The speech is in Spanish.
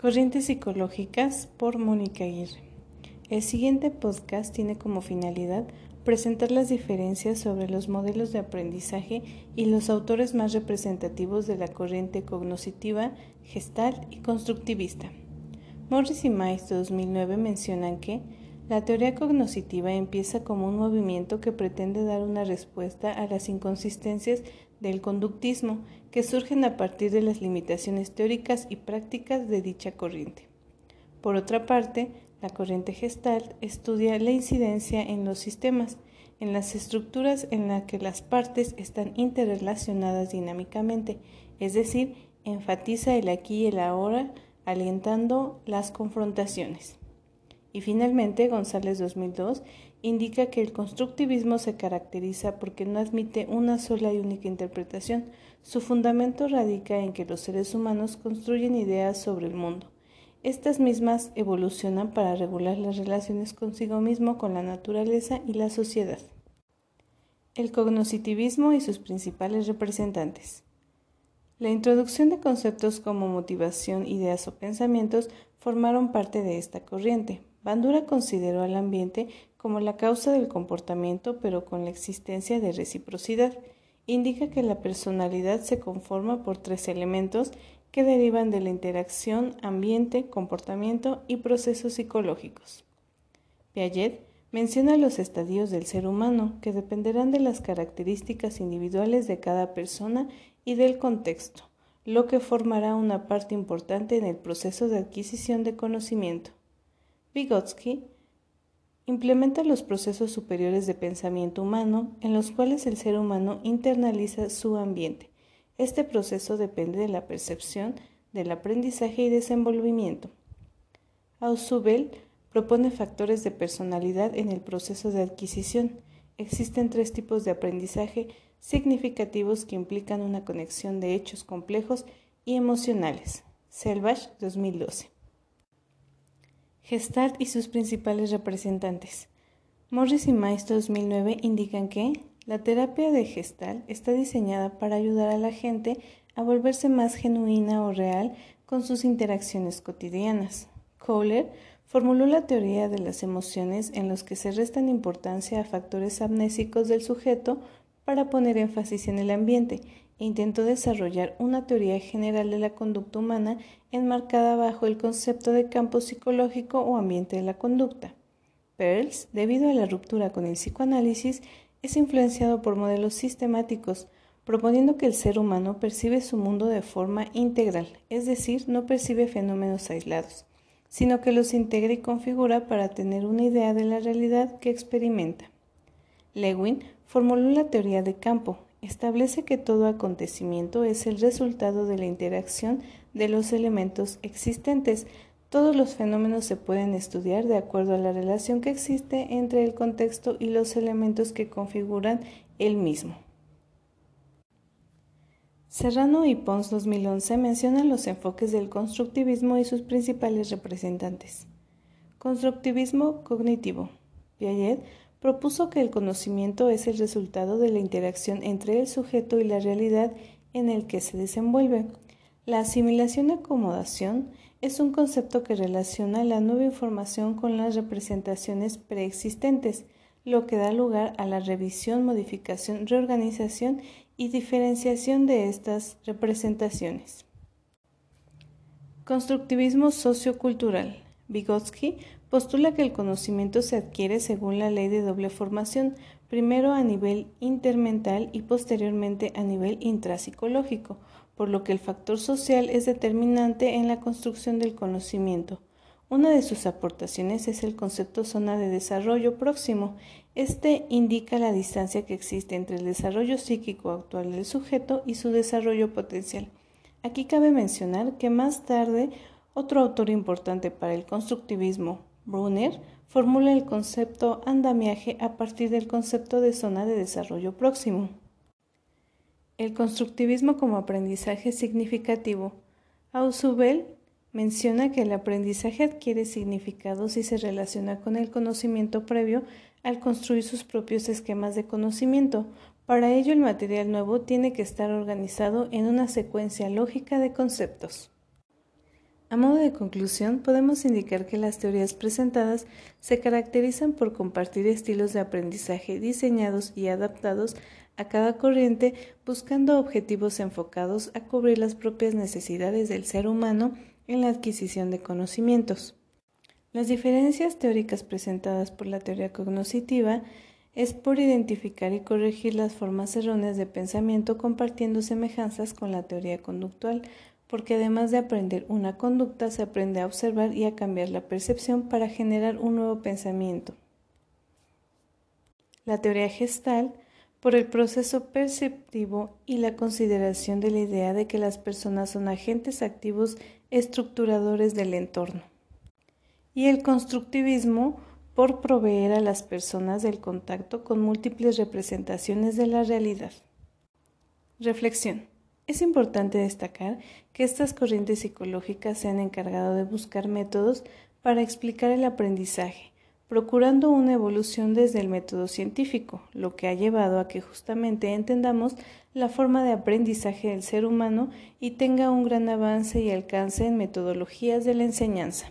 Corrientes psicológicas por Mónica Aguirre. El siguiente podcast tiene como finalidad presentar las diferencias sobre los modelos de aprendizaje y los autores más representativos de la corriente cognoscitiva, gestal y constructivista. Morris y Mice de 2009 mencionan que la teoría cognoscitiva empieza como un movimiento que pretende dar una respuesta a las inconsistencias del conductismo que surgen a partir de las limitaciones teóricas y prácticas de dicha corriente. Por otra parte, la corriente Gestalt estudia la incidencia en los sistemas, en las estructuras en las que las partes están interrelacionadas dinámicamente, es decir, enfatiza el aquí y el ahora, alentando las confrontaciones. Y finalmente, González 2002 indica que el constructivismo se caracteriza porque no admite una sola y única interpretación. Su fundamento radica en que los seres humanos construyen ideas sobre el mundo. Estas mismas evolucionan para regular las relaciones consigo mismo, con la naturaleza y la sociedad. El cognoscitivismo y sus principales representantes. La introducción de conceptos como motivación, ideas o pensamientos formaron parte de esta corriente. Bandura consideró al ambiente como la causa del comportamiento, pero con la existencia de reciprocidad. Indica que la personalidad se conforma por tres elementos que derivan de la interacción ambiente, comportamiento y procesos psicológicos. Piaget menciona los estadios del ser humano que dependerán de las características individuales de cada persona y del contexto, lo que formará una parte importante en el proceso de adquisición de conocimiento. Vygotsky implementa los procesos superiores de pensamiento humano en los cuales el ser humano internaliza su ambiente. Este proceso depende de la percepción, del aprendizaje y desenvolvimiento. Ausubel propone factores de personalidad en el proceso de adquisición. Existen tres tipos de aprendizaje significativos que implican una conexión de hechos complejos y emocionales. Selvage 2012. Gestalt y sus principales representantes. Morris y Maestro 2009 indican que la terapia de Gestalt está diseñada para ayudar a la gente a volverse más genuina o real con sus interacciones cotidianas. Kohler formuló la teoría de las emociones en los que se restan importancia a factores amnésicos del sujeto para poner énfasis en el ambiente intentó desarrollar una teoría general de la conducta humana enmarcada bajo el concepto de campo psicológico o ambiente de la conducta. Pearls, debido a la ruptura con el psicoanálisis, es influenciado por modelos sistemáticos, proponiendo que el ser humano percibe su mundo de forma integral, es decir, no percibe fenómenos aislados, sino que los integra y configura para tener una idea de la realidad que experimenta. Lewin formuló la teoría de campo, establece que todo acontecimiento es el resultado de la interacción de los elementos existentes. Todos los fenómenos se pueden estudiar de acuerdo a la relación que existe entre el contexto y los elementos que configuran el mismo. Serrano y Pons 2011 mencionan los enfoques del constructivismo y sus principales representantes. Constructivismo cognitivo. Piaget propuso que el conocimiento es el resultado de la interacción entre el sujeto y la realidad en el que se desenvuelve. La asimilación-acomodación es un concepto que relaciona la nueva información con las representaciones preexistentes, lo que da lugar a la revisión, modificación, reorganización y diferenciación de estas representaciones. Constructivismo sociocultural. Vygotsky postula que el conocimiento se adquiere según la ley de doble formación, primero a nivel intermental y posteriormente a nivel intrapsicológico, por lo que el factor social es determinante en la construcción del conocimiento. Una de sus aportaciones es el concepto zona de desarrollo próximo. Este indica la distancia que existe entre el desarrollo psíquico actual del sujeto y su desarrollo potencial. Aquí cabe mencionar que más tarde otro autor importante para el constructivismo, Brunner formula el concepto andamiaje a partir del concepto de zona de desarrollo próximo. El constructivismo como aprendizaje significativo. Ausubel menciona que el aprendizaje adquiere significado si se relaciona con el conocimiento previo al construir sus propios esquemas de conocimiento. Para ello, el material nuevo tiene que estar organizado en una secuencia lógica de conceptos. A modo de conclusión, podemos indicar que las teorías presentadas se caracterizan por compartir estilos de aprendizaje diseñados y adaptados a cada corriente buscando objetivos enfocados a cubrir las propias necesidades del ser humano en la adquisición de conocimientos. Las diferencias teóricas presentadas por la teoría cognoscitiva es por identificar y corregir las formas erróneas de pensamiento compartiendo semejanzas con la teoría conductual, porque además de aprender una conducta, se aprende a observar y a cambiar la percepción para generar un nuevo pensamiento. La teoría gestal, por el proceso perceptivo y la consideración de la idea de que las personas son agentes activos estructuradores del entorno. Y el constructivismo, por proveer a las personas del contacto con múltiples representaciones de la realidad. Reflexión. Es importante destacar que estas corrientes psicológicas se han encargado de buscar métodos para explicar el aprendizaje, procurando una evolución desde el método científico, lo que ha llevado a que justamente entendamos la forma de aprendizaje del ser humano y tenga un gran avance y alcance en metodologías de la enseñanza.